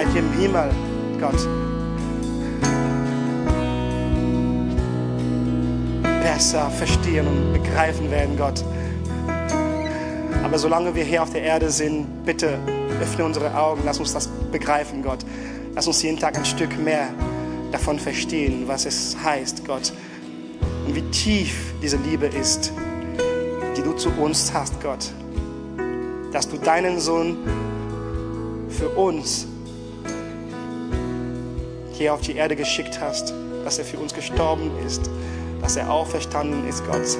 dir im Himmel, Gott, besser verstehen und begreifen werden, Gott. Aber solange wir hier auf der Erde sind, bitte öffne unsere Augen, lass uns das begreifen, Gott. Lass uns jeden Tag ein Stück mehr davon verstehen, was es heißt, Gott. Und wie tief diese Liebe ist, die du zu uns hast, Gott. Dass du deinen Sohn für uns hier auf die Erde geschickt hast, dass er für uns gestorben ist, dass er auferstanden ist, Gott.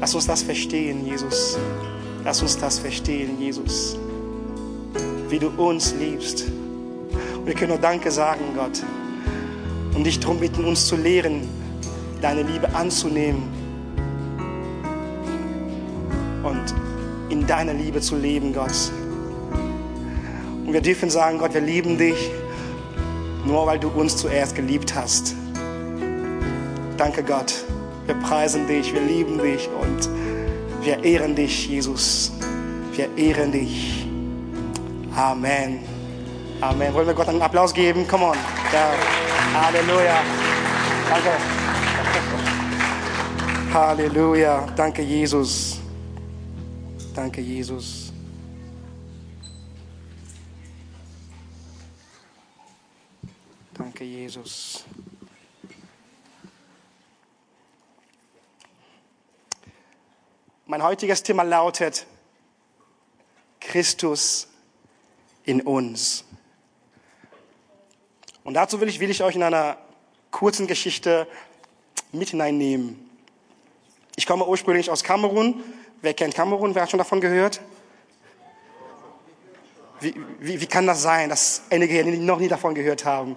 Lass uns das verstehen, Jesus. Lass uns das verstehen, Jesus. Wie du uns liebst. Und wir können nur Danke sagen, Gott. Und dich darum bitten, uns zu lehren, deine Liebe anzunehmen und in deiner Liebe zu leben, Gott. Und wir dürfen sagen, Gott, wir lieben dich, nur weil du uns zuerst geliebt hast. Danke, Gott. Wir preisen dich, wir lieben dich und wir ehren dich, Jesus. Wir ehren dich. Amen. Amen. Wollen wir Gott einen Applaus geben? Come on. Ja. Halleluja. Danke. Halleluja. Danke, Jesus. Danke, Jesus. Danke, Jesus. Mein heutiges Thema lautet Christus in uns. Und dazu will ich, will ich euch in einer kurzen Geschichte mit hineinnehmen. Ich komme ursprünglich aus Kamerun. Wer kennt Kamerun? Wer hat schon davon gehört? Wie, wie, wie kann das sein, dass einige hier noch nie davon gehört haben?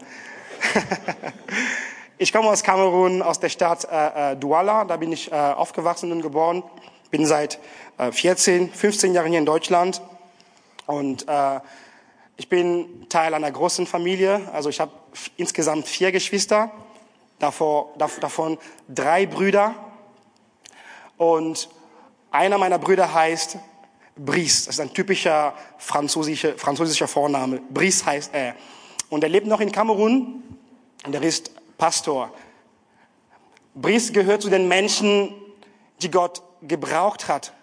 ich komme aus Kamerun, aus der Stadt äh, äh, Douala. Da bin ich äh, aufgewachsen und geboren. Bin seit äh, 14, 15 Jahren hier in Deutschland. Und äh, ich bin Teil einer großen Familie. Also ich habe insgesamt vier Geschwister, davor, davon drei Brüder. Und einer meiner Brüder heißt Brice. Das ist ein typischer französischer, französischer Vorname. Brice heißt er. Und er lebt noch in Kamerun. Und er ist Pastor. Brice gehört zu den Menschen, die Gott gebraucht hat,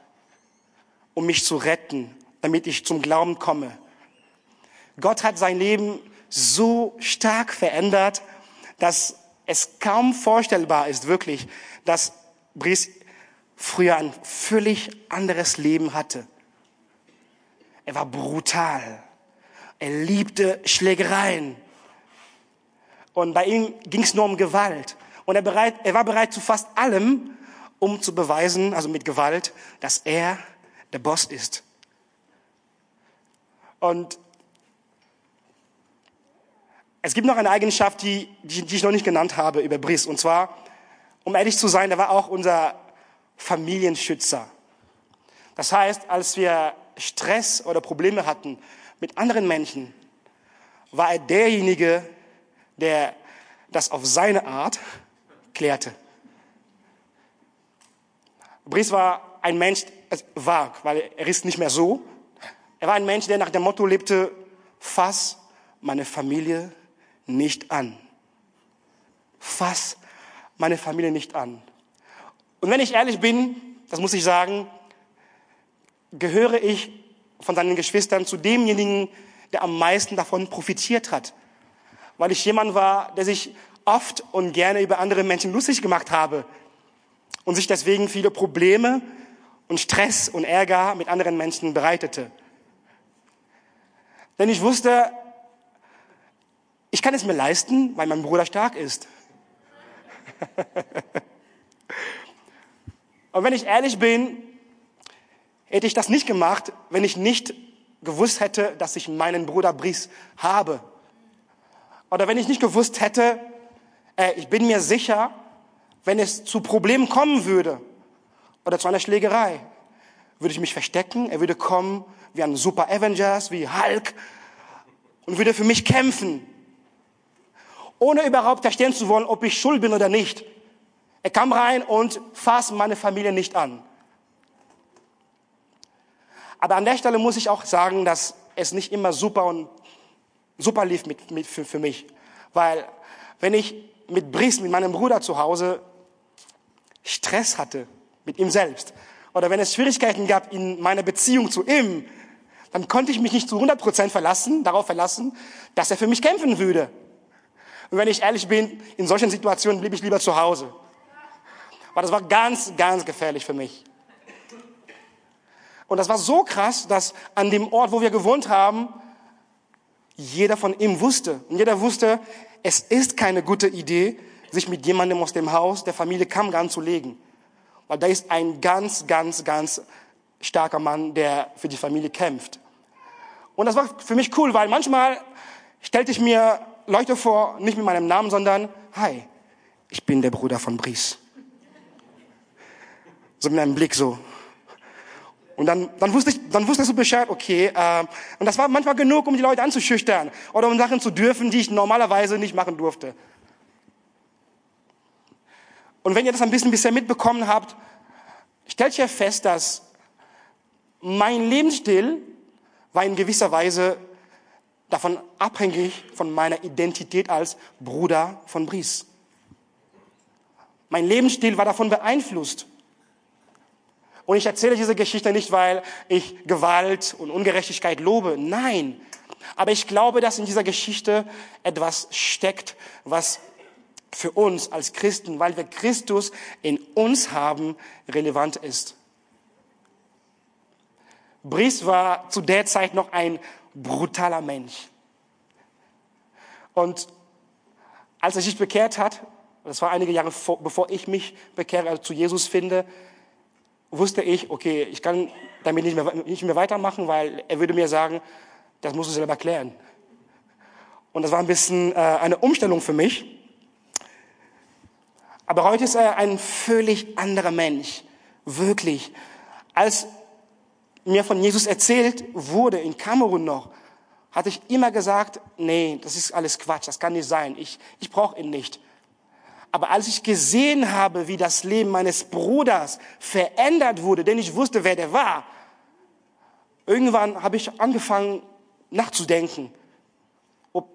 um mich zu retten, damit ich zum Glauben komme. Gott hat sein Leben so stark verändert, dass es kaum vorstellbar ist, wirklich, dass Brice früher ein völlig anderes Leben hatte. Er war brutal. Er liebte Schlägereien. Und bei ihm ging es nur um Gewalt. Und er, bereit, er war bereit zu fast allem, um zu beweisen, also mit Gewalt, dass er der Boss ist. Und es gibt noch eine Eigenschaft, die, die, die ich noch nicht genannt habe über Brice. Und zwar, um ehrlich zu sein, er war auch unser Familienschützer. Das heißt, als wir Stress oder Probleme hatten mit anderen Menschen, war er derjenige, der das auf seine Art klärte. Brice war ein Mensch, war, weil er ist nicht mehr so. Er war ein Mensch, der nach dem Motto lebte, fass meine Familie nicht an. Fass meine Familie nicht an. Und wenn ich ehrlich bin, das muss ich sagen, gehöre ich von seinen Geschwistern zu demjenigen, der am meisten davon profitiert hat. Weil ich jemand war, der sich oft und gerne über andere Menschen lustig gemacht habe und sich deswegen viele Probleme und Stress und Ärger mit anderen Menschen bereitete. Denn ich wusste, ich kann es mir leisten, weil mein Bruder stark ist. Und wenn ich ehrlich bin, hätte ich das nicht gemacht, wenn ich nicht gewusst hätte, dass ich meinen Bruder Brice habe. Oder wenn ich nicht gewusst hätte, äh, ich bin mir sicher, wenn es zu Problemen kommen würde oder zu einer Schlägerei, würde ich mich verstecken. Er würde kommen wie ein Super Avengers, wie Hulk und würde für mich kämpfen, ohne überhaupt verstehen zu wollen, ob ich schuld bin oder nicht. Er kam rein und fasst meine Familie nicht an. Aber an der Stelle muss ich auch sagen, dass es nicht immer super und super lief mit, mit, für, für mich. Weil wenn ich mit Brice, mit meinem Bruder zu Hause Stress hatte mit ihm selbst oder wenn es Schwierigkeiten gab in meiner Beziehung zu ihm, dann konnte ich mich nicht zu 100 Prozent verlassen, darauf verlassen, dass er für mich kämpfen würde. Und wenn ich ehrlich bin, in solchen Situationen blieb ich lieber zu Hause. Weil das war ganz, ganz gefährlich für mich. Und das war so krass, dass an dem Ort, wo wir gewohnt haben, jeder von ihm wusste. Und jeder wusste, es ist keine gute Idee, sich mit jemandem aus dem Haus der Familie Kamgan zu legen. Weil da ist ein ganz, ganz, ganz starker Mann, der für die Familie kämpft. Und das war für mich cool, weil manchmal stellte ich mir Leute vor, nicht mit meinem Namen, sondern, hi, ich bin der Bruder von Brice. So mit einem Blick so. Und dann, dann wusste ich, dann wusste ich so Bescheid, okay. Äh, und das war manchmal genug, um die Leute anzuschüchtern oder um Sachen zu dürfen, die ich normalerweise nicht machen durfte. Und wenn ihr das ein bisschen bisher mitbekommen habt, stellt ihr fest, dass mein Lebensstil war in gewisser Weise davon abhängig von meiner Identität als Bruder von Brice. Mein Lebensstil war davon beeinflusst. Und ich erzähle diese Geschichte nicht, weil ich Gewalt und Ungerechtigkeit lobe. Nein. Aber ich glaube, dass in dieser Geschichte etwas steckt, was für uns als Christen, weil wir Christus in uns haben, relevant ist. Brice war zu der Zeit noch ein brutaler Mensch. Und als er sich bekehrt hat, das war einige Jahre vor, bevor ich mich bekehre, also zu Jesus finde, wusste ich, okay, ich kann damit nicht mehr, nicht mehr weitermachen, weil er würde mir sagen, das musst du selber klären. Und das war ein bisschen äh, eine Umstellung für mich. Aber heute ist er ein völlig anderer Mensch. Wirklich. Als mir von Jesus erzählt wurde, in Kamerun noch, hatte ich immer gesagt, nee, das ist alles Quatsch, das kann nicht sein, ich, ich brauche ihn nicht. Aber als ich gesehen habe, wie das Leben meines Bruders verändert wurde, denn ich wusste, wer der war, irgendwann habe ich angefangen nachzudenken, ob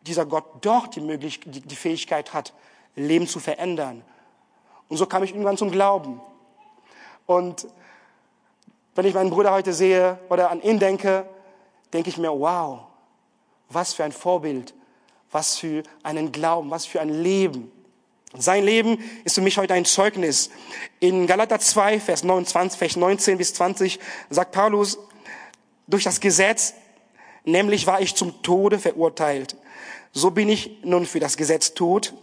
dieser Gott doch die, Möglichkeit, die Fähigkeit hat, Leben zu verändern. Und so kam ich irgendwann zum Glauben. Und wenn ich meinen Bruder heute sehe oder an ihn denke, denke ich mir, wow, was für ein Vorbild, was für einen Glauben, was für ein Leben. Sein Leben ist für mich heute ein Zeugnis. In Galater 2, Vers 29, Vers 19 bis 20 sagt Paulus, durch das Gesetz, nämlich war ich zum Tode verurteilt. So bin ich nun für das Gesetz tot,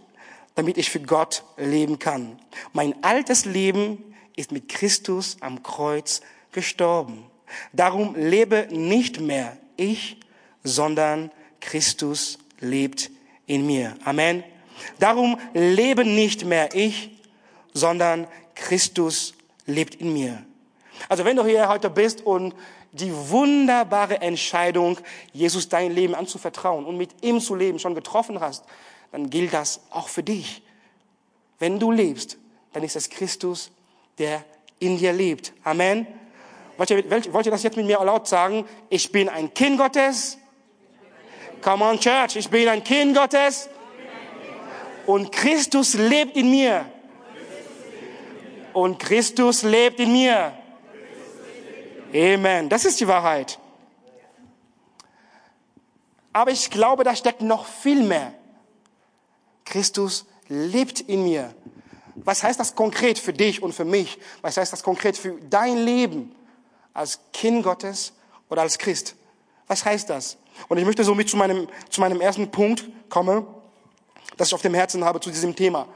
damit ich für Gott leben kann. Mein altes Leben ist mit Christus am Kreuz gestorben. Darum lebe nicht mehr ich, sondern Christus lebt in mir. Amen. Darum lebe nicht mehr ich, sondern Christus lebt in mir. Also wenn du hier heute bist und die wunderbare Entscheidung, Jesus dein Leben anzuvertrauen und mit ihm zu leben, schon getroffen hast, dann gilt das auch für dich. Wenn du lebst, dann ist es Christus, der in dir lebt. Amen. Wollt ihr, wollt ihr das jetzt mit mir laut sagen? Ich bin ein Kind Gottes. Come on, Church. Ich bin ein Kind Gottes. Und Christus lebt in mir. Und Christus lebt in mir. Amen. Das ist die Wahrheit. Aber ich glaube, da steckt noch viel mehr. Christus lebt in mir. Was heißt das konkret für dich und für mich? Was heißt das konkret für dein Leben? als Kind Gottes oder als Christ. Was heißt das? Und ich möchte somit zu meinem, zu meinem ersten Punkt kommen, das ich auf dem Herzen habe zu diesem Thema.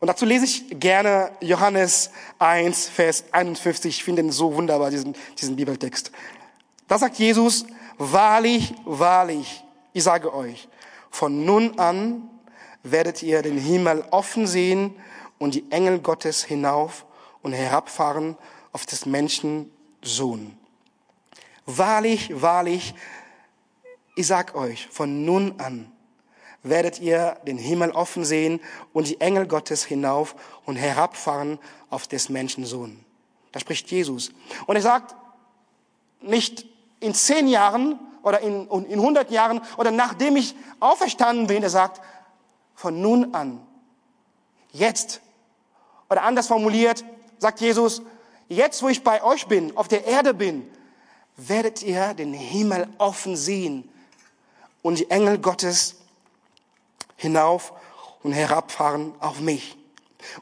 Und dazu lese ich gerne Johannes 1, Vers 51. Ich finde ihn so wunderbar, diesen, diesen Bibeltext. Da sagt Jesus, wahrlich, wahrlich, ich sage euch, von nun an werdet ihr den Himmel offen sehen und die Engel Gottes hinauf und herabfahren auf des Menschen Sohn. Wahrlich, wahrlich, ich sag euch, von nun an werdet ihr den Himmel offen sehen und die Engel Gottes hinauf und herabfahren auf des Menschen Sohn. Da spricht Jesus. Und er sagt, nicht in zehn Jahren oder in, in 100 Jahren oder nachdem ich auferstanden bin. Er sagt, von nun an, jetzt. Oder anders formuliert, sagt Jesus, jetzt wo ich bei euch bin, auf der Erde bin, werdet ihr den Himmel offen sehen und die Engel Gottes hinauf und herabfahren auf mich.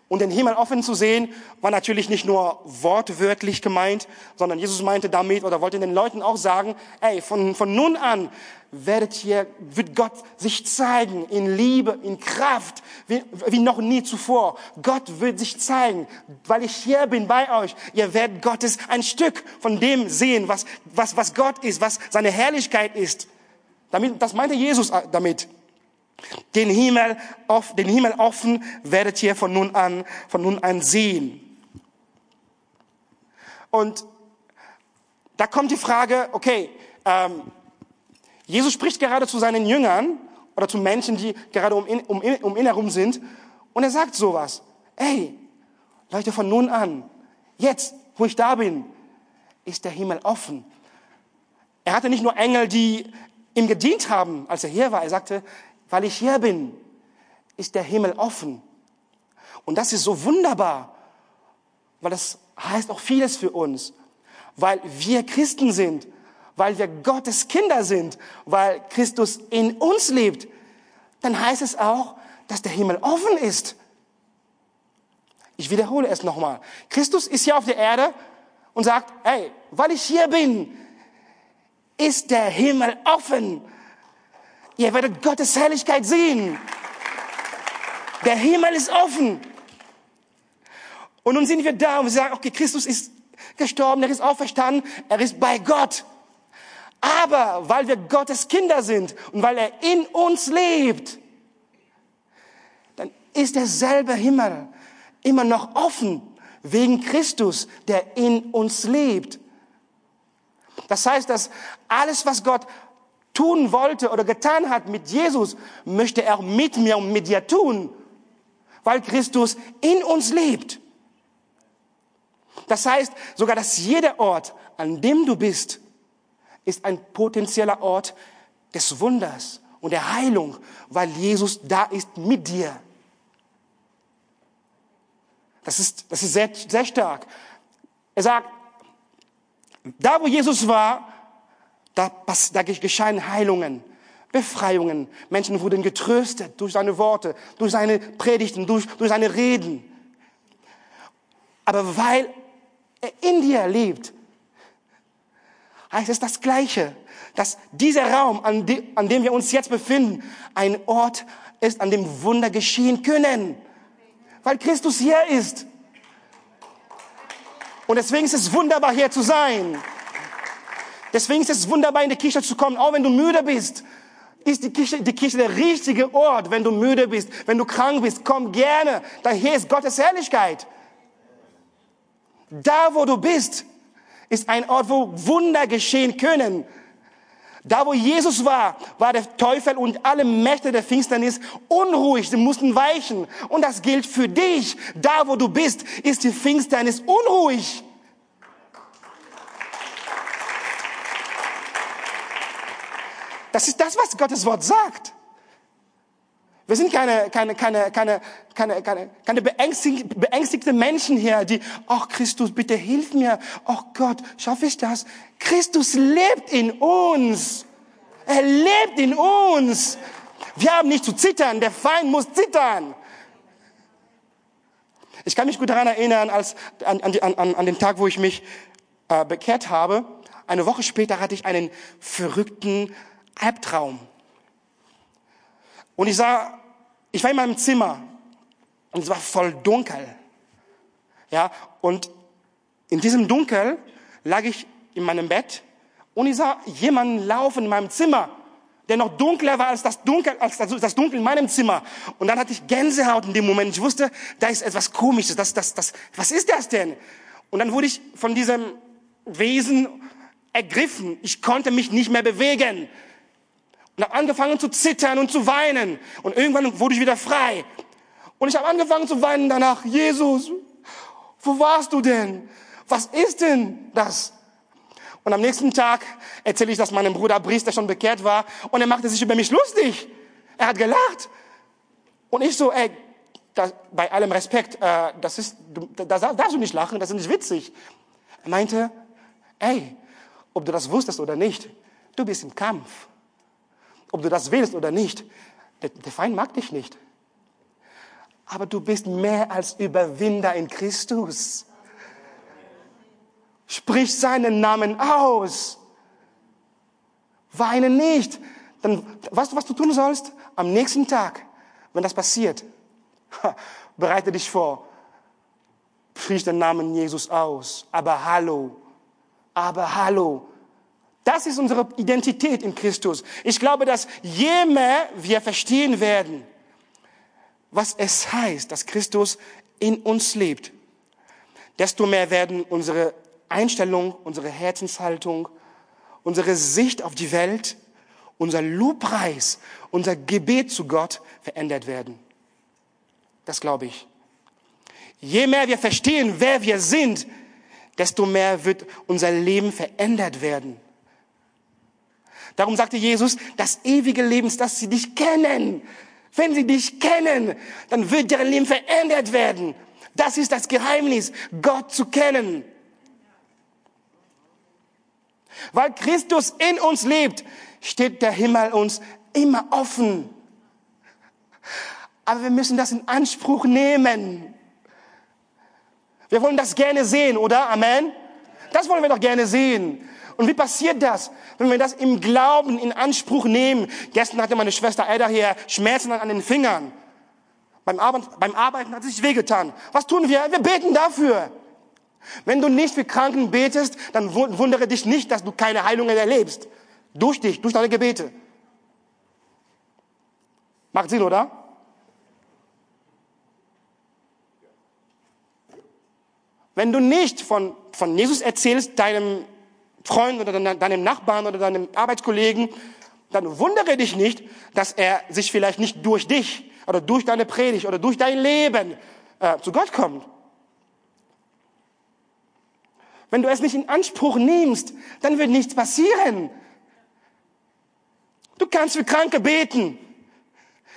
Und den Himmel offen zu sehen, war natürlich nicht nur wortwörtlich gemeint, sondern Jesus meinte damit oder wollte den Leuten auch sagen, ey, von, von nun an werdet hier, wird Gott sich zeigen in Liebe, in Kraft, wie, wie noch nie zuvor. Gott wird sich zeigen, weil ich hier bin bei euch. Ihr werdet Gottes ein Stück von dem sehen, was, was, was Gott ist, was seine Herrlichkeit ist. Damit, das meinte Jesus äh, damit. Den Himmel, auf, den Himmel offen werdet ihr von nun an, von nun an sehen. Und da kommt die Frage, okay, ähm, Jesus spricht gerade zu seinen Jüngern oder zu Menschen, die gerade um ihn, um, um ihn herum sind, und er sagt sowas. Ey, Leute, von nun an, jetzt, wo ich da bin, ist der Himmel offen. Er hatte nicht nur Engel, die ihm gedient haben, als er hier war. Er sagte, weil ich hier bin, ist der Himmel offen. Und das ist so wunderbar, weil das heißt auch vieles für uns, weil wir Christen sind, weil wir Gottes Kinder sind, weil Christus in uns lebt, dann heißt es auch, dass der Himmel offen ist. Ich wiederhole es nochmal. Christus ist hier auf der Erde und sagt, hey, weil ich hier bin, ist der Himmel offen. Ihr werdet Gottes Herrlichkeit sehen. Der Himmel ist offen. Und nun sind wir da und wir sagen, okay, Christus ist gestorben, er ist auferstanden, er ist bei Gott. Aber weil wir Gottes Kinder sind und weil er in uns lebt, dann ist derselbe Himmel immer noch offen wegen Christus, der in uns lebt. Das heißt, dass alles, was Gott tun wollte oder getan hat mit Jesus, möchte er mit mir und mit dir tun, weil Christus in uns lebt. Das heißt sogar, dass jeder Ort, an dem du bist, ist ein potenzieller Ort des Wunders und der Heilung, weil Jesus da ist mit dir. Das ist, das ist sehr, sehr stark. Er sagt, da wo Jesus war, da, da geschahen Heilungen, Befreiungen. Menschen wurden getröstet durch seine Worte, durch seine Predigten, durch, durch seine Reden. Aber weil er in dir lebt, heißt es das Gleiche, dass dieser Raum, an, de, an dem wir uns jetzt befinden, ein Ort ist, an dem Wunder geschehen können, weil Christus hier ist. Und deswegen ist es wunderbar, hier zu sein. Deswegen ist es wunderbar, in die Kirche zu kommen, auch wenn du müde bist. Ist die Kirche, die Kirche der richtige Ort, wenn du müde bist, wenn du krank bist. Komm gerne. Daher ist Gottes Herrlichkeit. Da, wo du bist, ist ein Ort, wo Wunder geschehen können. Da, wo Jesus war, war der Teufel und alle Mächte der Finsternis unruhig. Sie mussten weichen. Und das gilt für dich. Da, wo du bist, ist die Finsternis unruhig. Das ist das, was Gottes Wort sagt. Wir sind keine, keine, keine, keine, keine, keine, keine beängstigte, beängstigte Menschen hier, die, ach Christus, bitte hilf mir. Ach Gott, schaffe ich das? Christus lebt in uns. Er lebt in uns. Wir haben nicht zu zittern. Der Feind muss zittern. Ich kann mich gut daran erinnern, als, an, an, an, an den Tag, wo ich mich äh, bekehrt habe. Eine Woche später hatte ich einen verrückten Albtraum. Und ich sah, ich war in meinem Zimmer und es war voll dunkel. Ja, und in diesem Dunkel lag ich in meinem Bett und ich sah jemanden laufen in meinem Zimmer, der noch dunkler war als das Dunkel, als das Dunkel in meinem Zimmer. Und dann hatte ich Gänsehaut in dem Moment. Ich wusste, da ist etwas Komisches. Das, das, das, was ist das denn? Und dann wurde ich von diesem Wesen ergriffen. Ich konnte mich nicht mehr bewegen und habe angefangen zu zittern und zu weinen. Und irgendwann wurde ich wieder frei. Und ich habe angefangen zu weinen danach, Jesus, wo warst du denn? Was ist denn das? Und am nächsten Tag erzähle ich das meinem Bruder Brice, der schon bekehrt war, und er machte sich über mich lustig. Er hat gelacht. Und ich so, ey, das, bei allem Respekt, äh, das ist, da darfst du nicht lachen, das ist nicht witzig. Er meinte, ey, ob du das wusstest oder nicht, du bist im Kampf. Ob du das willst oder nicht, der, der Feind mag dich nicht. Aber du bist mehr als Überwinder in Christus. Sprich seinen Namen aus. Weine nicht. Dann, weißt du, was du tun sollst? Am nächsten Tag, wenn das passiert, bereite dich vor. Sprich den Namen Jesus aus. Aber hallo. Aber hallo. Das ist unsere Identität in Christus. Ich glaube, dass je mehr wir verstehen werden, was es heißt, dass Christus in uns lebt, desto mehr werden unsere Einstellung, unsere Herzenshaltung, unsere Sicht auf die Welt, unser Lobpreis, unser Gebet zu Gott verändert werden. Das glaube ich. Je mehr wir verstehen, wer wir sind, desto mehr wird unser Leben verändert werden. Darum sagte Jesus, das ewige Leben ist, dass sie dich kennen. Wenn sie dich kennen, dann wird deren Leben verändert werden. Das ist das Geheimnis, Gott zu kennen. Weil Christus in uns lebt, steht der Himmel uns immer offen. Aber wir müssen das in Anspruch nehmen. Wir wollen das gerne sehen, oder? Amen. Das wollen wir doch gerne sehen. Und wie passiert das, wenn wir das im Glauben in Anspruch nehmen? Gestern hatte meine Schwester Ada hier Schmerzen an den Fingern. Beim Arbeiten, beim Arbeiten hat sie sich wehgetan. Was tun wir? Wir beten dafür. Wenn du nicht für Kranken betest, dann wundere dich nicht, dass du keine Heilungen erlebst. Durch dich, durch deine Gebete. Macht Sinn, oder? Wenn du nicht von, von Jesus erzählst, deinem Freund oder deinem Nachbarn oder deinem Arbeitskollegen, dann wundere dich nicht, dass er sich vielleicht nicht durch dich oder durch deine Predigt oder durch dein Leben äh, zu Gott kommt. Wenn du es nicht in Anspruch nimmst, dann wird nichts passieren. Du kannst für Kranke beten.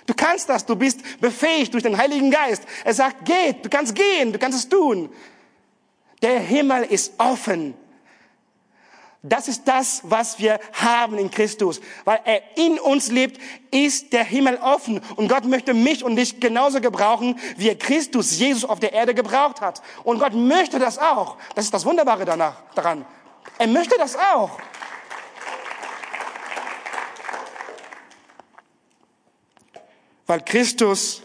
Du kannst das, du bist befähigt durch den Heiligen Geist. Er sagt, geht, du kannst gehen, du kannst es tun. Der Himmel ist offen. Das ist das, was wir haben in Christus. Weil er in uns lebt, ist der Himmel offen. Und Gott möchte mich und dich genauso gebrauchen, wie er Christus, Jesus auf der Erde gebraucht hat. Und Gott möchte das auch. Das ist das Wunderbare danach, daran. Er möchte das auch. Weil Christus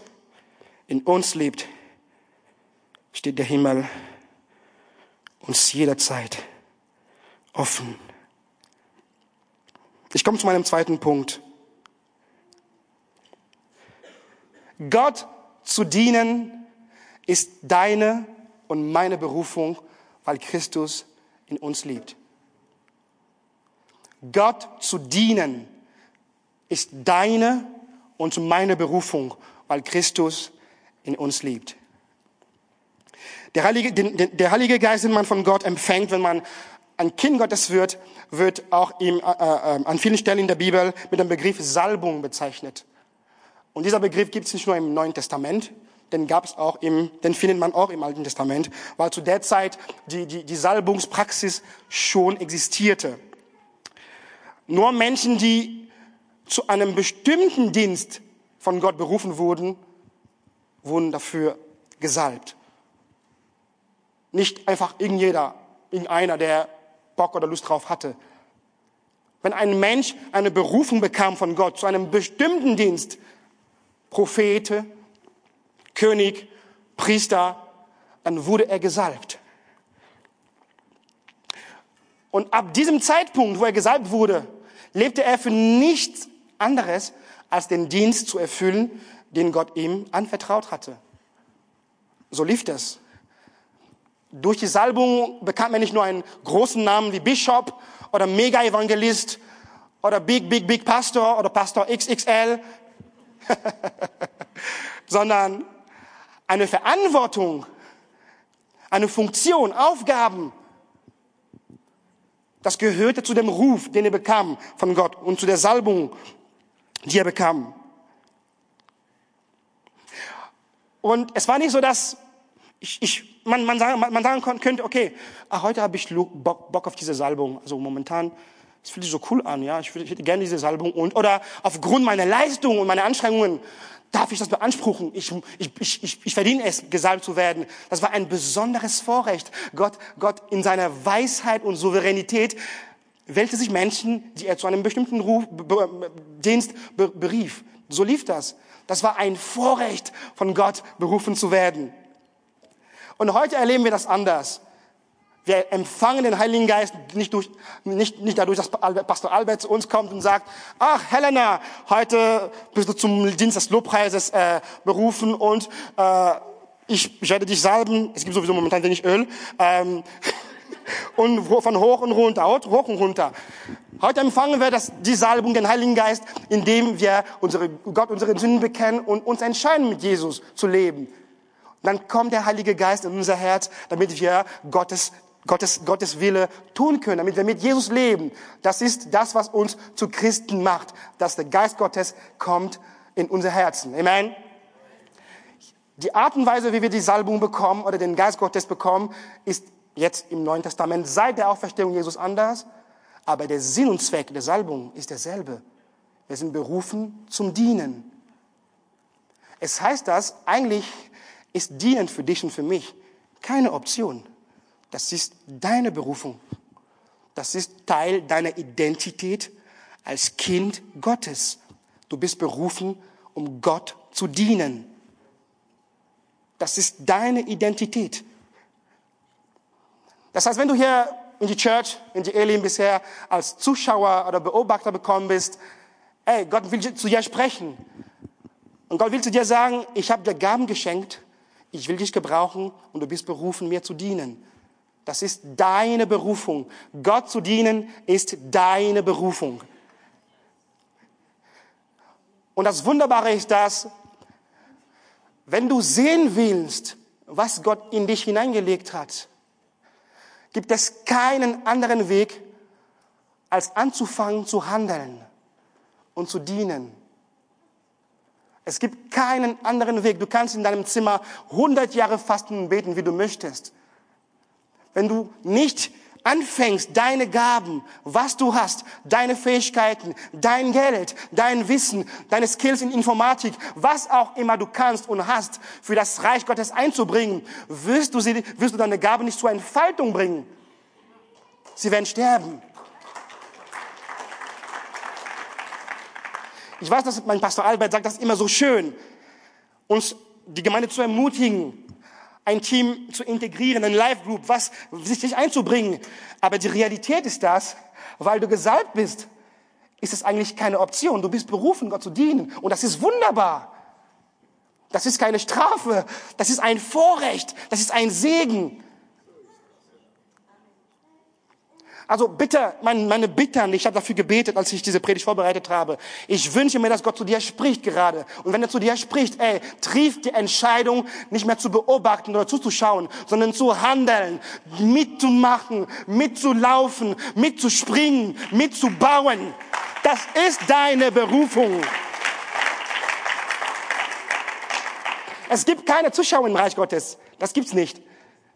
in uns lebt, steht der Himmel uns jederzeit offen. Ich komme zu meinem zweiten Punkt. Gott zu dienen ist deine und meine Berufung, weil Christus in uns lebt. Gott zu dienen ist deine und meine Berufung, weil Christus in uns lebt. Der Heilige, der Heilige Geist, den man von Gott empfängt, wenn man ein Kind Gottes wird, wird auch ihm, äh, äh, an vielen Stellen in der Bibel mit dem Begriff Salbung bezeichnet. Und dieser Begriff gibt es nicht nur im Neuen Testament, den gab es auch im, den findet man auch im Alten Testament, weil zu der Zeit die, die, die Salbungspraxis schon existierte. Nur Menschen, die zu einem bestimmten Dienst von Gott berufen wurden, wurden dafür gesalbt. Nicht einfach irgendjeder, irgendeiner, der Bock oder Lust drauf hatte. Wenn ein Mensch eine Berufung bekam von Gott zu einem bestimmten Dienst, Prophete, König, Priester, dann wurde er gesalbt. Und ab diesem Zeitpunkt, wo er gesalbt wurde, lebte er für nichts anderes, als den Dienst zu erfüllen, den Gott ihm anvertraut hatte. So lief das. Durch die Salbung bekam er nicht nur einen großen Namen wie Bishop oder Mega-Evangelist oder Big, Big, Big Pastor oder Pastor XXL, sondern eine Verantwortung, eine Funktion, Aufgaben. Das gehörte zu dem Ruf, den er bekam von Gott und zu der Salbung, die er bekam. Und es war nicht so, dass ich, ich, man, man, sagen, man sagen könnte, okay, ach, heute habe ich Bock, Bock auf diese Salbung. Also momentan, es fühlt sich so cool an, ja, ich, ich hätte gerne diese Salbung. Und, oder aufgrund meiner Leistung und meiner Anstrengungen darf ich das beanspruchen. Ich, ich, ich, ich, ich verdiene es, gesalbt zu werden. Das war ein besonderes Vorrecht. Gott, Gott in seiner Weisheit und Souveränität wählte sich Menschen, die er zu einem bestimmten Ruf, Dienst berief. So lief das. Das war ein Vorrecht, von Gott berufen zu werden. Und heute erleben wir das anders. Wir empfangen den Heiligen Geist nicht, durch, nicht, nicht dadurch, dass Pastor Albert zu uns kommt und sagt, ach Helena, heute bist du zum Dienst des Lobpreises äh, berufen und äh, ich, ich werde dich salben. Es gibt sowieso momentan wenig Öl. Ähm, und von hoch und runter, hoch und runter. Heute empfangen wir das, die Salbung, den Heiligen Geist, indem wir unsere, Gott unsere Sünden bekennen und uns entscheiden, mit Jesus zu leben. Dann kommt der Heilige Geist in unser Herz, damit wir Gottes, Gottes, Gottes Wille tun können, damit wir mit Jesus leben. Das ist das, was uns zu Christen macht, dass der Geist Gottes kommt in unser Herzen. Amen. Die Art und Weise, wie wir die Salbung bekommen oder den Geist Gottes bekommen, ist jetzt im Neuen Testament seit der Auferstehung Jesus anders. Aber der Sinn und Zweck der Salbung ist derselbe. Wir sind berufen zum Dienen. Es heißt das, eigentlich ist Dienen für dich und für mich keine Option. Das ist deine Berufung. Das ist Teil deiner Identität als Kind Gottes. Du bist berufen, um Gott zu dienen. Das ist deine Identität. Das heißt, wenn du hier in die Church, in die Elim bisher als Zuschauer oder Beobachter bekommen bist, ey, Gott will zu dir sprechen. Und Gott will zu dir sagen, ich habe dir Gaben geschenkt, ich will dich gebrauchen und du bist berufen, mir zu dienen. Das ist deine Berufung. Gott zu dienen ist deine Berufung. Und das Wunderbare ist dass, wenn du sehen willst, was Gott in dich hineingelegt hat, gibt es keinen anderen Weg, als anzufangen zu handeln und zu dienen. Es gibt keinen anderen Weg. Du kannst in deinem Zimmer 100 Jahre fasten und beten, wie du möchtest. Wenn du nicht anfängst, deine Gaben, was du hast, deine Fähigkeiten, dein Geld, dein Wissen, deine Skills in Informatik, was auch immer du kannst und hast, für das Reich Gottes einzubringen, wirst du, sie, wirst du deine Gaben nicht zur Entfaltung bringen. Sie werden sterben. Ich weiß, dass mein Pastor Albert sagt, das ist immer so schön, uns die Gemeinde zu ermutigen, ein Team zu integrieren, ein Live-Group, was sich einzubringen. Aber die Realität ist das, weil du gesalbt bist, ist es eigentlich keine Option. Du bist berufen, Gott zu dienen. Und das ist wunderbar. Das ist keine Strafe. Das ist ein Vorrecht. Das ist ein Segen. Also bitte, meine Bitte an dich, ich habe dafür gebetet, als ich diese Predigt vorbereitet habe. Ich wünsche mir, dass Gott zu dir spricht gerade. Und wenn er zu dir spricht, ey, triff die Entscheidung, nicht mehr zu beobachten oder zuzuschauen, sondern zu handeln, mitzumachen, mitzulaufen, mitzuspringen, mitzubauen. Das ist deine Berufung. Es gibt keine Zuschauer im Reich Gottes. Das gibt's nicht.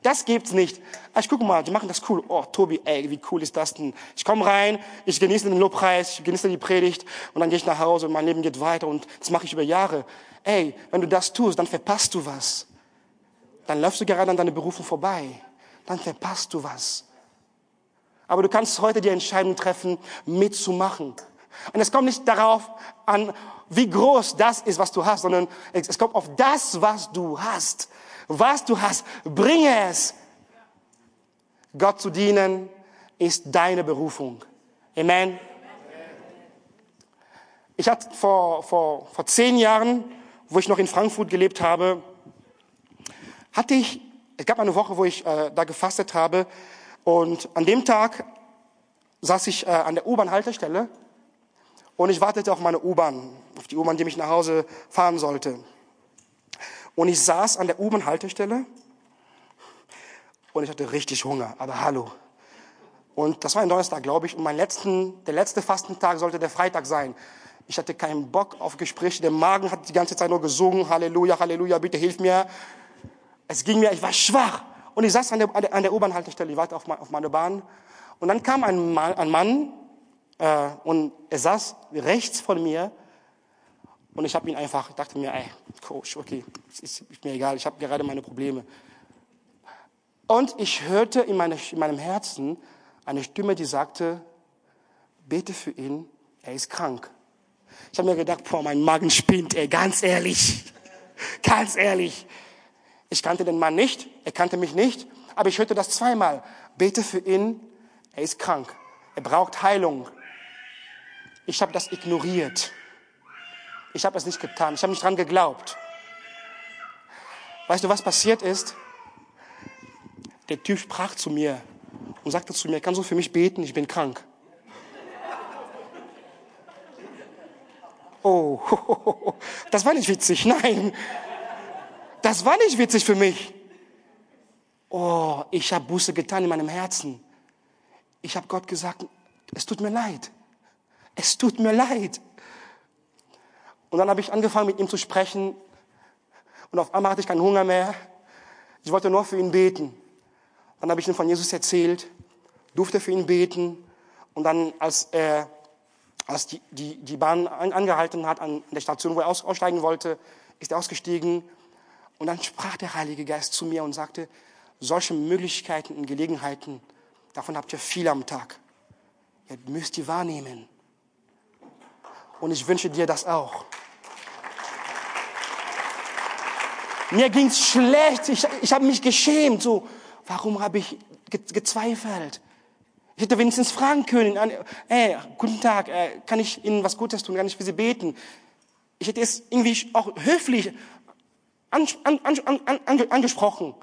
Das gibt's nicht. Ah, ich gucke mal, die machen das cool. Oh, Tobi, ey, wie cool ist das denn? Ich komme rein, ich genieße den Lobpreis, ich genieße die Predigt und dann gehe ich nach Hause und mein Leben geht weiter und das mache ich über Jahre. Ey, wenn du das tust, dann verpasst du was. Dann läufst du gerade an deine Berufung vorbei. Dann verpasst du was. Aber du kannst heute die Entscheidung treffen, mitzumachen. Und es kommt nicht darauf an, wie groß das ist, was du hast, sondern es kommt auf das, was du hast was du hast, bringe es. Gott zu dienen ist deine Berufung. Amen. Ich hatte vor, vor, vor zehn Jahren, wo ich noch in Frankfurt gelebt habe, hatte ich, es gab eine Woche, wo ich äh, da gefastet habe und an dem Tag saß ich äh, an der U-Bahn-Haltestelle und ich wartete auf meine U-Bahn, auf die U-Bahn, die mich nach Hause fahren sollte. Und ich saß an der U-Bahn-Haltestelle und ich hatte richtig Hunger, aber hallo. Und das war ein Donnerstag, glaube ich. Und mein letzten, der letzte Fastentag sollte der Freitag sein. Ich hatte keinen Bock auf Gespräche. Der Magen hat die ganze Zeit nur gesungen. Halleluja, Halleluja, bitte hilf mir. Es ging mir, ich war schwach. Und ich saß an der, an der U-Bahn-Haltestelle, ich warte auf, auf, meine Bahn. Und dann kam ein Mann, ein Mann äh, und er saß rechts von mir. Und ich habe ihn einfach, dachte mir, ey, Coach, okay, ist, ist mir egal, ich habe gerade meine Probleme. Und ich hörte in, meine, in meinem Herzen eine Stimme, die sagte, bete für ihn, er ist krank. Ich habe mir gedacht, boah, mein Magen spinnt, ey, ganz ehrlich, ganz ehrlich. Ich kannte den Mann nicht, er kannte mich nicht, aber ich hörte das zweimal. Bete für ihn, er ist krank, er braucht Heilung. Ich habe das ignoriert. Ich habe es nicht getan, ich habe nicht dran geglaubt. Weißt du, was passiert ist? Der Typ sprach zu mir und sagte zu mir, kannst du für mich beten, ich bin krank. Oh, das war nicht witzig, nein. Das war nicht witzig für mich. Oh, ich habe Buße getan in meinem Herzen. Ich habe Gott gesagt, es tut mir leid. Es tut mir leid. Und dann habe ich angefangen, mit ihm zu sprechen. Und auf einmal hatte ich keinen Hunger mehr. Ich wollte nur für ihn beten. Dann habe ich ihm von Jesus erzählt, durfte für ihn beten. Und dann, als er als die, die, die Bahn angehalten hat an der Station, wo er aussteigen wollte, ist er ausgestiegen. Und dann sprach der Heilige Geist zu mir und sagte, solche Möglichkeiten und Gelegenheiten, davon habt ihr viel am Tag. Ihr müsst die wahrnehmen. Und ich wünsche dir das auch. Mir ging's schlecht. Ich, ich habe mich geschämt. So, warum habe ich gezweifelt? Ich hätte wenigstens fragen können, hey, guten Tag, äh, kann ich Ihnen was Gutes tun, kann ich für Sie beten? Ich hätte es irgendwie auch höflich an, an, an, angesprochen.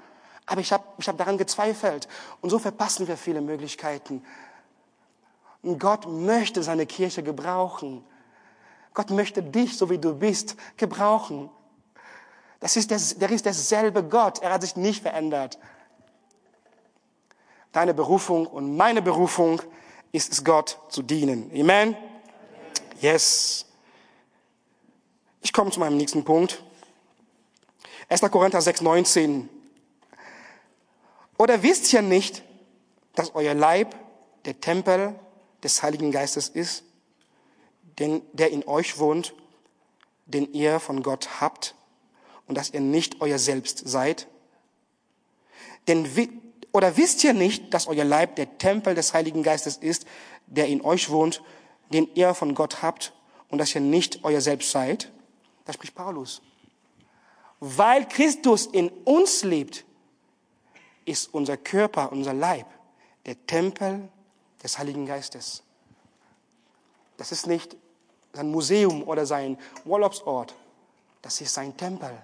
Aber ich habe ich hab daran gezweifelt. Und so verpassen wir viele Möglichkeiten. Und Gott möchte seine Kirche gebrauchen. Gott möchte dich, so wie du bist, gebrauchen. Das ist der, der ist derselbe Gott. Er hat sich nicht verändert. Deine Berufung und meine Berufung ist es, Gott zu dienen. Amen? Yes. Ich komme zu meinem nächsten Punkt. 1. Korinther 6, 19. Oder wisst ihr nicht, dass euer Leib der Tempel des Heiligen Geistes ist, den, der in euch wohnt, den ihr von Gott habt und dass ihr nicht euer Selbst seid? Denn oder wisst ihr nicht, dass euer Leib der Tempel des Heiligen Geistes ist, der in euch wohnt, den ihr von Gott habt und dass ihr nicht euer Selbst seid? Da spricht Paulus. Weil Christus in uns lebt, ist unser Körper, unser Leib der Tempel des Heiligen Geistes. Das ist nicht sein Museum oder sein Urlaubsort. Das ist sein Tempel.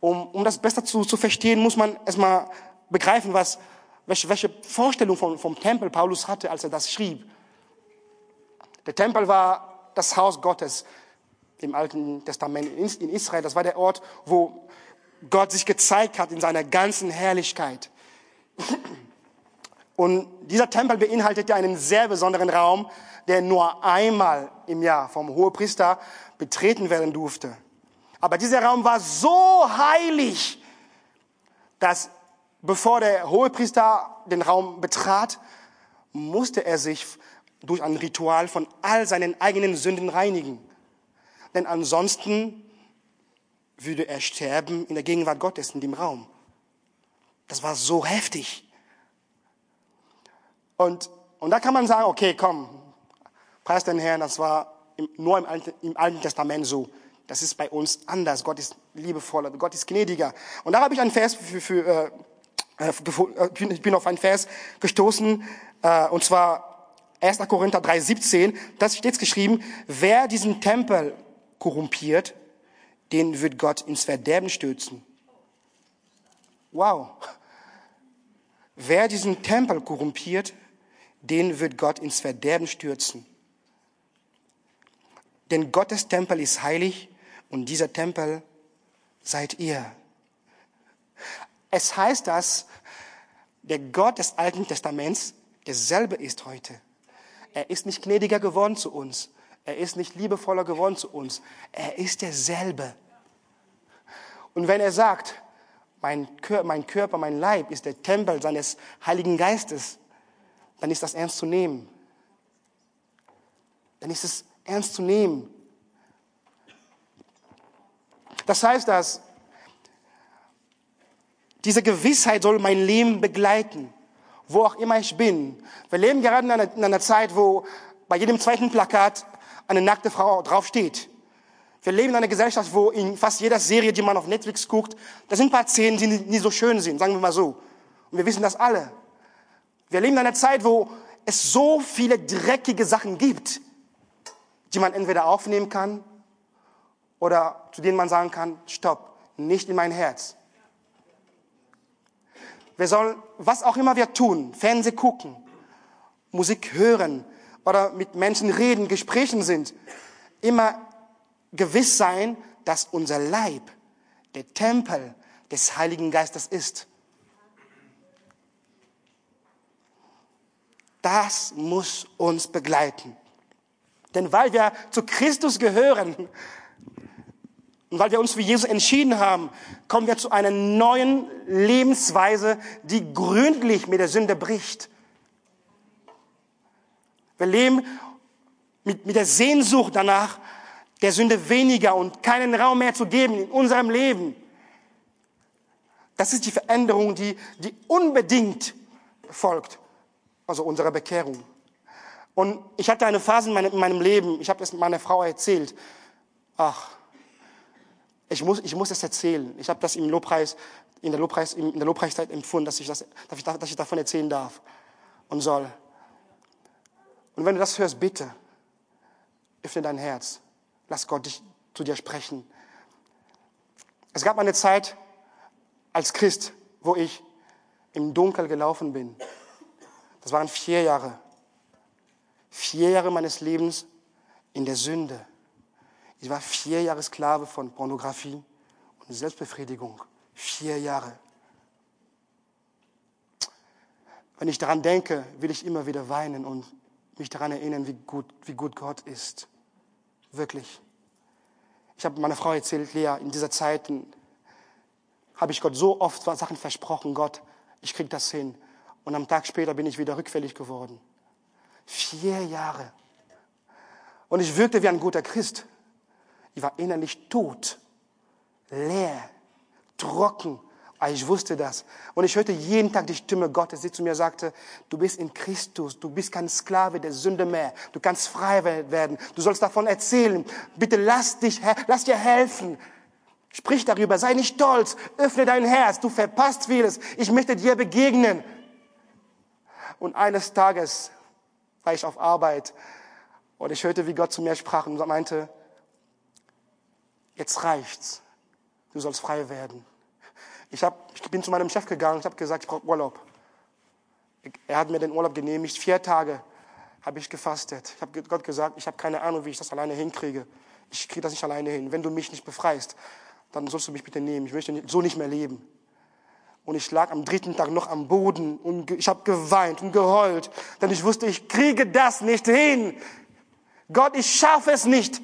Um, um das besser zu, zu verstehen, muss man erstmal begreifen, was, welche, welche Vorstellung vom, vom Tempel Paulus hatte, als er das schrieb. Der Tempel war das Haus Gottes im Alten Testament in Israel. Das war der Ort, wo Gott sich gezeigt hat in seiner ganzen Herrlichkeit. Und dieser Tempel beinhaltete einen sehr besonderen Raum, der nur einmal im Jahr vom Hohepriester betreten werden durfte. Aber dieser Raum war so heilig, dass bevor der Hohepriester den Raum betrat, musste er sich durch ein Ritual von all seinen eigenen Sünden reinigen. Denn ansonsten würde er sterben in der Gegenwart Gottes in dem Raum. Das war so heftig. Und, und da kann man sagen, okay, komm, preis den Herrn, das war nur im im Alten Testament so. Das ist bei uns anders. Gott ist liebevoller, Gott ist gnädiger. Und da habe ich einen Vers für, für, äh, äh, äh, ich bin auf einen Vers gestoßen, äh, und zwar 1. Korinther 3,17. Da steht geschrieben, wer diesen Tempel korrumpiert, den wird Gott ins Verderben stürzen. Wow. Wer diesen Tempel korrumpiert, den wird Gott ins Verderben stürzen. Denn Gottes Tempel ist heilig und dieser Tempel seid ihr. Es heißt, dass der Gott des Alten Testaments derselbe ist heute. Er ist nicht gnädiger geworden zu uns. Er ist nicht liebevoller geworden zu uns. Er ist derselbe. Und wenn er sagt, mein Körper, mein, Leib ist der Tempel seines Heiligen Geistes, dann ist das ernst zu nehmen. Dann ist es ernst zu nehmen. Das heißt, dass diese Gewissheit soll mein Leben begleiten, wo auch immer ich bin. Wir leben gerade in einer, in einer Zeit, wo bei jedem zweiten Plakat eine nackte Frau draufsteht. Wir leben in einer Gesellschaft, wo in fast jeder Serie, die man auf Netflix guckt, da sind ein paar Szenen, die nie so schön sind, sagen wir mal so. Und wir wissen das alle. Wir leben in einer Zeit, wo es so viele dreckige Sachen gibt, die man entweder aufnehmen kann oder zu denen man sagen kann, stopp, nicht in mein Herz. Wir sollen, was auch immer wir tun, Fernseh gucken, Musik hören oder mit Menschen reden, Gesprächen sind, immer gewiss sein, dass unser Leib der Tempel des Heiligen Geistes ist. Das muss uns begleiten. Denn weil wir zu Christus gehören und weil wir uns für Jesus entschieden haben, kommen wir zu einer neuen Lebensweise, die gründlich mit der Sünde bricht. Wir leben mit, mit der Sehnsucht danach, der Sünde weniger und keinen Raum mehr zu geben in unserem Leben. Das ist die Veränderung, die, die unbedingt folgt, also unserer Bekehrung. Und ich hatte eine Phase in meinem, in meinem Leben, ich habe das meiner Frau erzählt. Ach, ich muss, ich muss das erzählen. Ich habe das im Lobpreis, in der, Lobpreis, in der Lobpreiszeit empfunden, dass ich, das, dass, ich, dass ich davon erzählen darf und soll. Und wenn du das hörst, bitte, öffne dein Herz. Lass Gott dich zu dir sprechen. Es gab eine Zeit als Christ, wo ich im Dunkel gelaufen bin. Das waren vier Jahre. Vier Jahre meines Lebens in der Sünde. Ich war vier Jahre Sklave von Pornografie und Selbstbefriedigung. Vier Jahre. Wenn ich daran denke, will ich immer wieder weinen und mich daran erinnern, wie gut, wie gut Gott ist. Wirklich. Ich habe meiner Frau erzählt, Lea, in dieser Zeit habe ich Gott so oft Sachen versprochen, Gott, ich krieg das hin. Und am Tag später bin ich wieder rückfällig geworden. Vier Jahre. Und ich wirkte wie ein guter Christ. Ich war innerlich tot, leer, trocken, aber ich wusste das. Und ich hörte jeden Tag die Stimme Gottes, die zu mir sagte, du bist in Christus, du bist kein Sklave der Sünde mehr, du kannst frei werden, du sollst davon erzählen. Bitte lass dich, lass dir helfen. Sprich darüber, sei nicht stolz, öffne dein Herz, du verpasst vieles, ich möchte dir begegnen. Und eines Tages war ich auf Arbeit und ich hörte, wie Gott zu mir sprach und meinte, jetzt reicht's, du sollst frei werden. Ich, hab, ich bin zu meinem Chef gegangen, ich habe gesagt, ich brauche Urlaub. Er hat mir den Urlaub genehmigt. Vier Tage habe ich gefastet. Ich habe Gott gesagt, ich habe keine Ahnung, wie ich das alleine hinkriege. Ich kriege das nicht alleine hin. Wenn du mich nicht befreist, dann sollst du mich bitte nehmen. Ich möchte so nicht mehr leben. Und ich lag am dritten Tag noch am Boden und ich habe geweint und geheult, denn ich wusste, ich kriege das nicht hin. Gott, ich schaffe es nicht.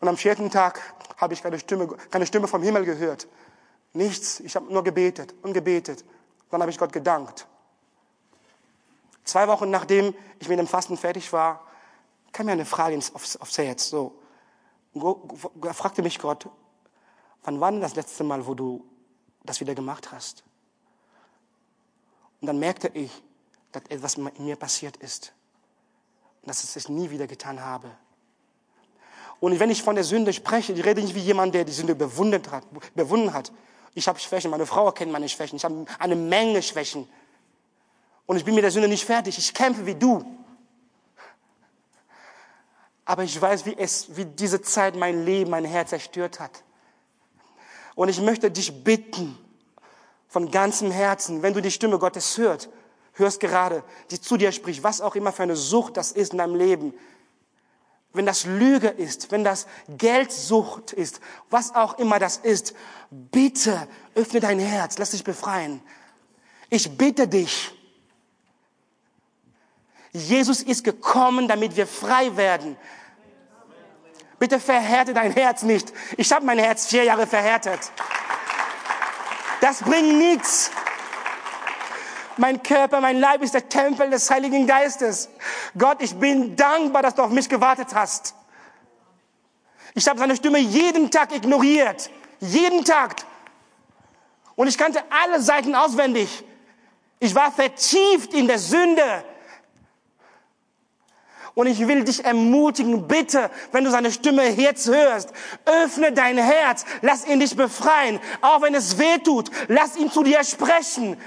Und am vierten Tag habe ich keine Stimme, keine Stimme vom Himmel gehört. Nichts. Ich habe nur gebetet und gebetet. Dann habe ich Gott gedankt. Zwei Wochen nachdem ich mit dem Fasten fertig war, kam mir eine Frage aufs, aufs Herz. So, er fragte mich Gott, wann war denn das letzte Mal, wo du das wieder gemacht hast? Und dann merkte ich, dass etwas in mir passiert ist. Und dass ich es nie wieder getan habe. Und wenn ich von der Sünde spreche, ich rede nicht wie jemand, der die Sünde bewunden hat. Bewunden hat. Ich habe Schwächen, meine Frau erkennt meine Schwächen. Ich habe eine Menge Schwächen. Und ich bin mit der Sünde nicht fertig. Ich kämpfe wie du. Aber ich weiß, wie es, wie diese Zeit mein Leben, mein Herz zerstört hat. Und ich möchte dich bitten, von ganzem Herzen, wenn du die Stimme Gottes hörst, hörst gerade, die zu dir spricht, was auch immer für eine Sucht das ist in deinem Leben, wenn das Lüge ist, wenn das Geldsucht ist, was auch immer das ist, bitte öffne dein Herz, lass dich befreien. Ich bitte dich, Jesus ist gekommen, damit wir frei werden. Bitte verhärte dein Herz nicht. Ich habe mein Herz vier Jahre verhärtet. Das bringt nichts. Mein Körper, mein Leib ist der Tempel des Heiligen Geistes. Gott, ich bin dankbar, dass du auf mich gewartet hast. Ich habe seine Stimme jeden Tag ignoriert. Jeden Tag. Und ich kannte alle Seiten auswendig. Ich war vertieft in der Sünde. Und ich will dich ermutigen, bitte, wenn du seine Stimme jetzt hörst, öffne dein Herz, lass ihn dich befreien, auch wenn es weh tut, lass ihn zu dir sprechen.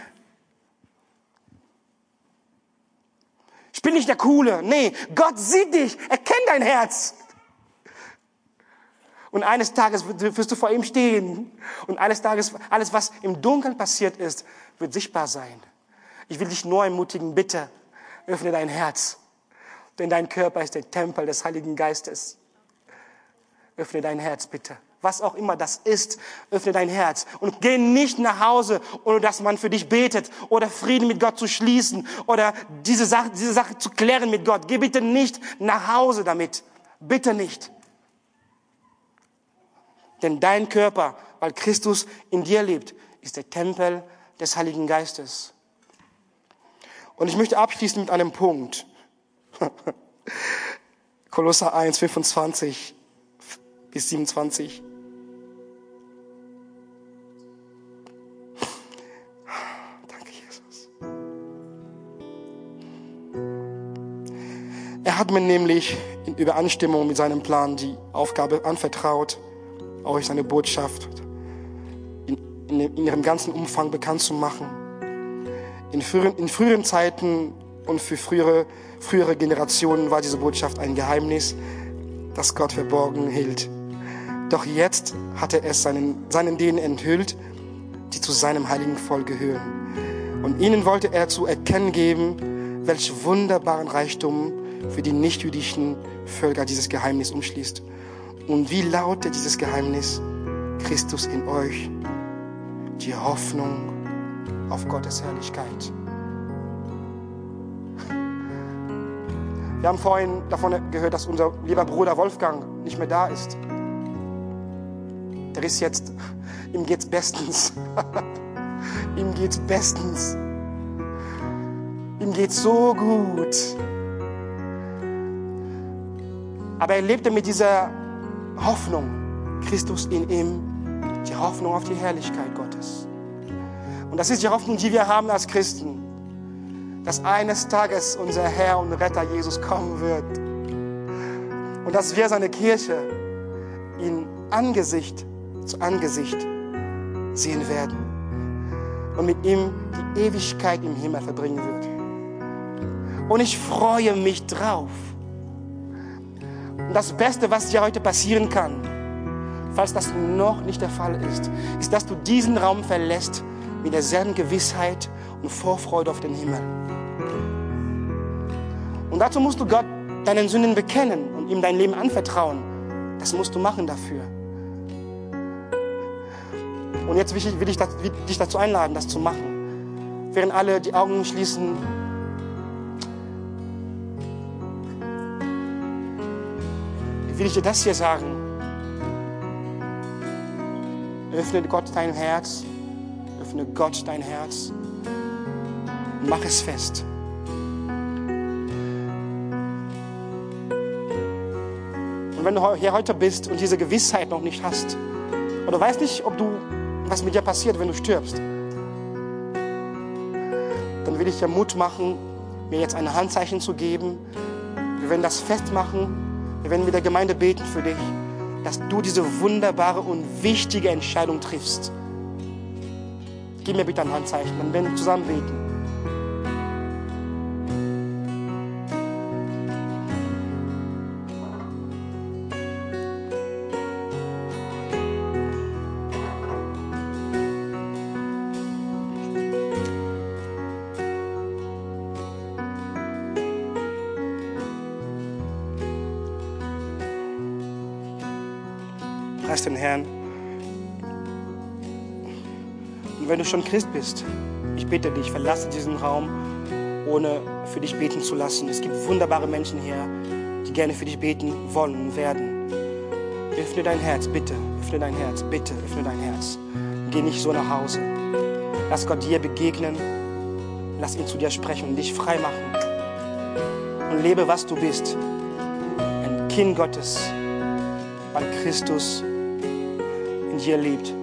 Ich bin nicht der Coole, nee, Gott sieht dich, er kennt dein Herz. Und eines Tages wirst du vor ihm stehen. Und eines Tages, alles, was im Dunkeln passiert ist, wird sichtbar sein. Ich will dich nur ermutigen, bitte, öffne dein Herz. Denn dein Körper ist der Tempel des Heiligen Geistes. Öffne dein Herz, bitte. Was auch immer das ist, öffne dein Herz und geh nicht nach Hause, ohne dass man für dich betet oder Frieden mit Gott zu schließen oder diese Sache, diese Sache zu klären mit Gott. Geh bitte nicht nach Hause damit. Bitte nicht. Denn dein Körper, weil Christus in dir lebt, ist der Tempel des Heiligen Geistes. Und ich möchte abschließen mit einem Punkt. Kolosser 1, 25 bis 27. Er hat mir nämlich in Übereinstimmung mit seinem Plan die Aufgabe anvertraut, euch seine Botschaft in, in, in ihrem ganzen Umfang bekannt zu machen. In früheren, in früheren Zeiten und für frühere, frühere Generationen war diese Botschaft ein Geheimnis, das Gott verborgen hielt. Doch jetzt hat er es seinen, seinen denen enthüllt, die zu seinem heiligen Volk gehören. Und ihnen wollte er zu erkennen geben, welch wunderbaren Reichtum für die nichtjüdischen Völker dieses Geheimnis umschließt. Und wie lautet dieses Geheimnis? Christus in euch, die Hoffnung auf Gottes Herrlichkeit. Wir haben vorhin davon gehört, dass unser lieber Bruder Wolfgang nicht mehr da ist. Der ist jetzt, ihm geht's bestens. ihm geht's bestens. Ihm geht's so gut. Aber er lebte mit dieser Hoffnung, Christus in ihm, die Hoffnung auf die Herrlichkeit Gottes. Und das ist die Hoffnung, die wir haben als Christen, dass eines Tages unser Herr und Retter Jesus kommen wird und dass wir seine Kirche in Angesicht zu Angesicht sehen werden und mit ihm die Ewigkeit im Himmel verbringen wird. Und ich freue mich drauf. Und das Beste, was dir heute passieren kann, falls das noch nicht der Fall ist, ist, dass du diesen Raum verlässt mit derselben Gewissheit und Vorfreude auf den Himmel. Und dazu musst du Gott deinen Sünden bekennen und ihm dein Leben anvertrauen. Das musst du machen dafür. Und jetzt will ich, will ich dich dazu einladen, das zu machen. Während alle die Augen schließen, will ich dir das hier sagen. Öffne Gott dein Herz, öffne Gott dein Herz und mach es fest. Und wenn du hier heute bist und diese Gewissheit noch nicht hast, oder weißt nicht, ob du, was mit dir passiert, wenn du stirbst, dann will ich dir Mut machen, mir jetzt ein Handzeichen zu geben. Wir werden das festmachen wir werden mit der Gemeinde beten für dich, dass du diese wunderbare und wichtige Entscheidung triffst. Gib mir bitte ein Handzeichen, dann werden wir zusammen beten. Herrn. Und wenn du schon Christ bist, ich bitte dich, verlasse diesen Raum ohne für dich beten zu lassen. Es gibt wunderbare Menschen hier, die gerne für dich beten wollen und werden. Öffne dein Herz, bitte. Öffne dein Herz, bitte. Öffne dein Herz. Geh nicht so nach Hause. Lass Gott dir begegnen. Lass ihn zu dir sprechen und dich frei machen. Und lebe, was du bist. Ein Kind Gottes, weil Christus in dir lebt.